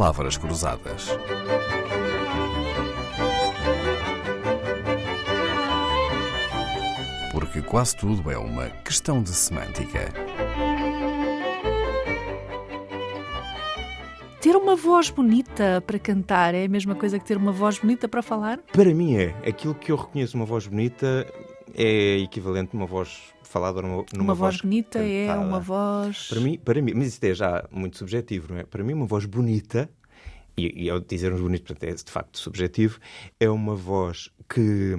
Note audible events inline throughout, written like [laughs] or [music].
Palavras Cruzadas. Porque quase tudo é uma questão de semântica. Ter uma voz bonita para cantar é a mesma coisa que ter uma voz bonita para falar? Para mim é. Aquilo que eu reconheço uma voz bonita é equivalente a uma voz falada numa, numa uma voz, voz bonita cantada. é uma voz. Para mim, para mim, mas isto é já muito subjetivo, não é? Para mim, uma voz bonita, e, e ao dizermos bonito, portanto, é de facto subjetivo, é uma voz que,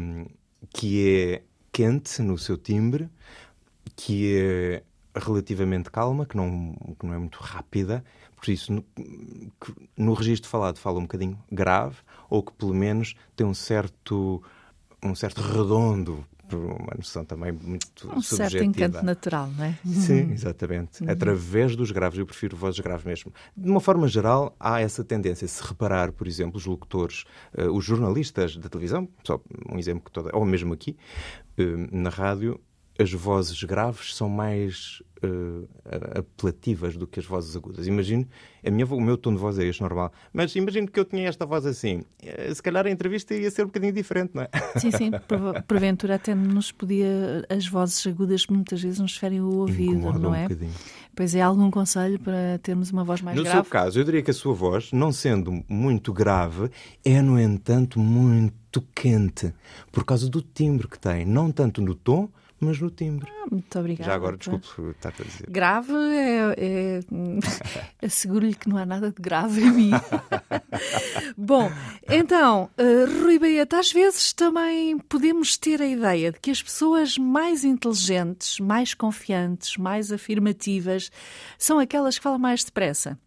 que é quente no seu timbre, que é relativamente calma, que não, que não é muito rápida, por isso, no, no registro falado fala um bocadinho grave, ou que pelo menos tem um certo, um certo redondo, por uma noção também muito um subjetiva. certo encanto natural, não é? Sim, exatamente. Uhum. Através dos graves, eu prefiro vozes graves mesmo. De uma forma geral, há essa tendência. Se reparar, por exemplo, os locutores, uh, os jornalistas da televisão, só um exemplo que toda, ou mesmo aqui, uh, na rádio, as vozes graves são mais uh, apelativas do que as vozes agudas. Imagino, a minha, o meu tom de voz é este normal, mas imagino que eu tinha esta voz assim. Eh, se calhar a entrevista ia ser um bocadinho diferente, não é? [laughs] Sim, sim. Porventura até nos podia. As vozes agudas muitas vezes nos ferem o ouvido, Incomoda não é? Um bocadinho. Pois é, algum conselho para termos uma voz mais no grave? No seu caso, eu diria que a sua voz, não sendo muito grave, é, no entanto, muito quente, por causa do timbre que tem. Não tanto no tom, mas no timbre. Ah, muito obrigada. Já agora, desculpe estar a dizer. Grave é. é... [laughs] Asseguro-lhe que não há nada de grave em mim. [laughs] Bom, então, uh, Rui Baeta, às vezes também podemos ter a ideia de que as pessoas mais inteligentes, mais confiantes, mais afirmativas são aquelas que falam mais depressa.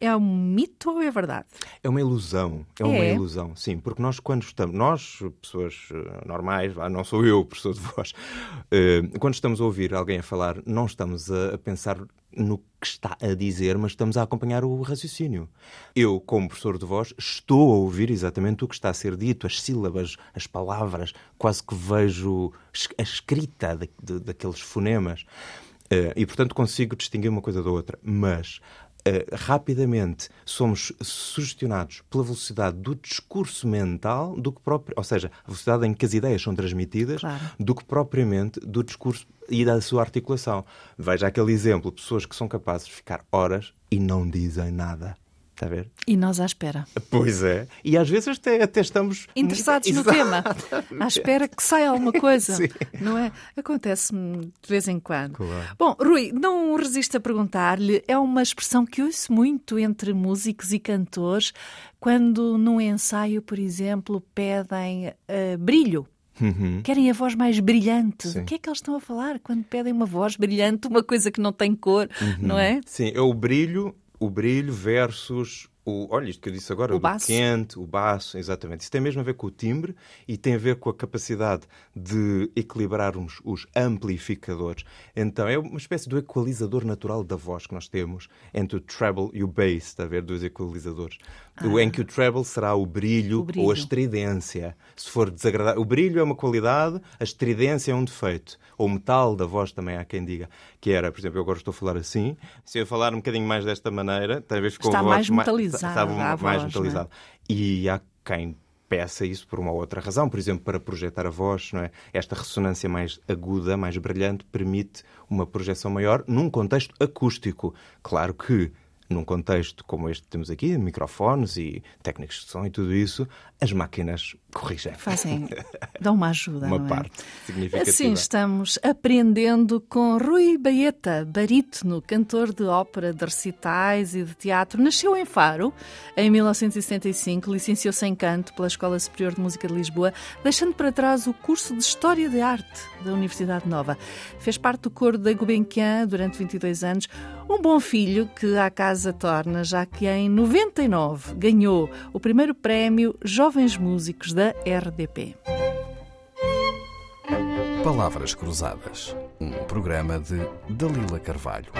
É um mito ou é verdade? É uma ilusão. É, é, uma ilusão, sim. Porque nós, quando estamos, nós, pessoas eh, normais, não sou eu, [laughs] professor de voz, uh, quando estamos a ouvir alguém a falar, não estamos a, pensar no que está a dizer, mas estamos a acompanhar o raciocínio. Eu, como professor de voz, estou a ouvir exatamente o que está a ser dito, as sílabas, as palavras, quase que vejo a escrita daqueles fonemas. Uh, e, portanto, consigo distinguir uma coisa da outra. Mas Uh, rapidamente somos sugestionados pela velocidade do discurso mental, do que próprio, ou seja, a velocidade em que as ideias são transmitidas, claro. do que propriamente do discurso e da sua articulação. Veja aquele exemplo: pessoas que são capazes de ficar horas e não dizem nada. Está a ver? E nós à espera. Pois é. E às vezes até, até estamos... [laughs] Interessados no tema. À espera que saia alguma coisa. [laughs] Sim. Não é? Acontece-me de vez em quando. Claro. Bom, Rui, não resisto a perguntar-lhe. É uma expressão que ouço muito entre músicos e cantores quando num ensaio, por exemplo, pedem uh, brilho. Uhum. Querem a voz mais brilhante. Sim. O que é que eles estão a falar quando pedem uma voz brilhante, uma coisa que não tem cor, uhum. não é? Sim, é o brilho o brilho versus o, olha, isto que eu disse agora, o, o quente, o baço, exatamente. Isso tem mesmo a ver com o timbre e tem a ver com a capacidade de equilibrarmos os amplificadores. Então, é uma espécie do equalizador natural da voz que nós temos entre o treble e o bass, está a ver, dos equalizadores. Ah. Em que o treble será o brilho, o brilho, ou a estridência. Se for desagradável. O brilho é uma qualidade, a estridência é um defeito. Ou o metal da voz também há quem diga. Que era, por exemplo, eu agora estou a falar assim. Se eu falar um bocadinho mais desta maneira, talvez ficou Está a voz mais metalizado. Está mais voz, metalizado. É? E há quem peça isso por uma outra razão, por exemplo, para projetar a voz, não é? Esta ressonância mais aguda, mais brilhante, permite uma projeção maior num contexto acústico. Claro que num contexto como este que temos aqui, microfones e técnicos de som e tudo isso, as máquinas corrigem. Fazem, [laughs] dão uma ajuda. uma é? parte significativa. Assim estamos aprendendo com Rui Baeta, barítono, cantor de ópera, de recitais e de teatro. Nasceu em Faro em 1975, licenciou-se em canto pela Escola Superior de Música de Lisboa, deixando para trás o curso de História de Arte da Universidade Nova. Fez parte do coro da Gulbenkian durante 22 anos. Um bom filho que a casa torna, já que em 99 ganhou o primeiro prémio Jovens Músicos da RDP. Palavras Cruzadas, um programa de Dalila Carvalho.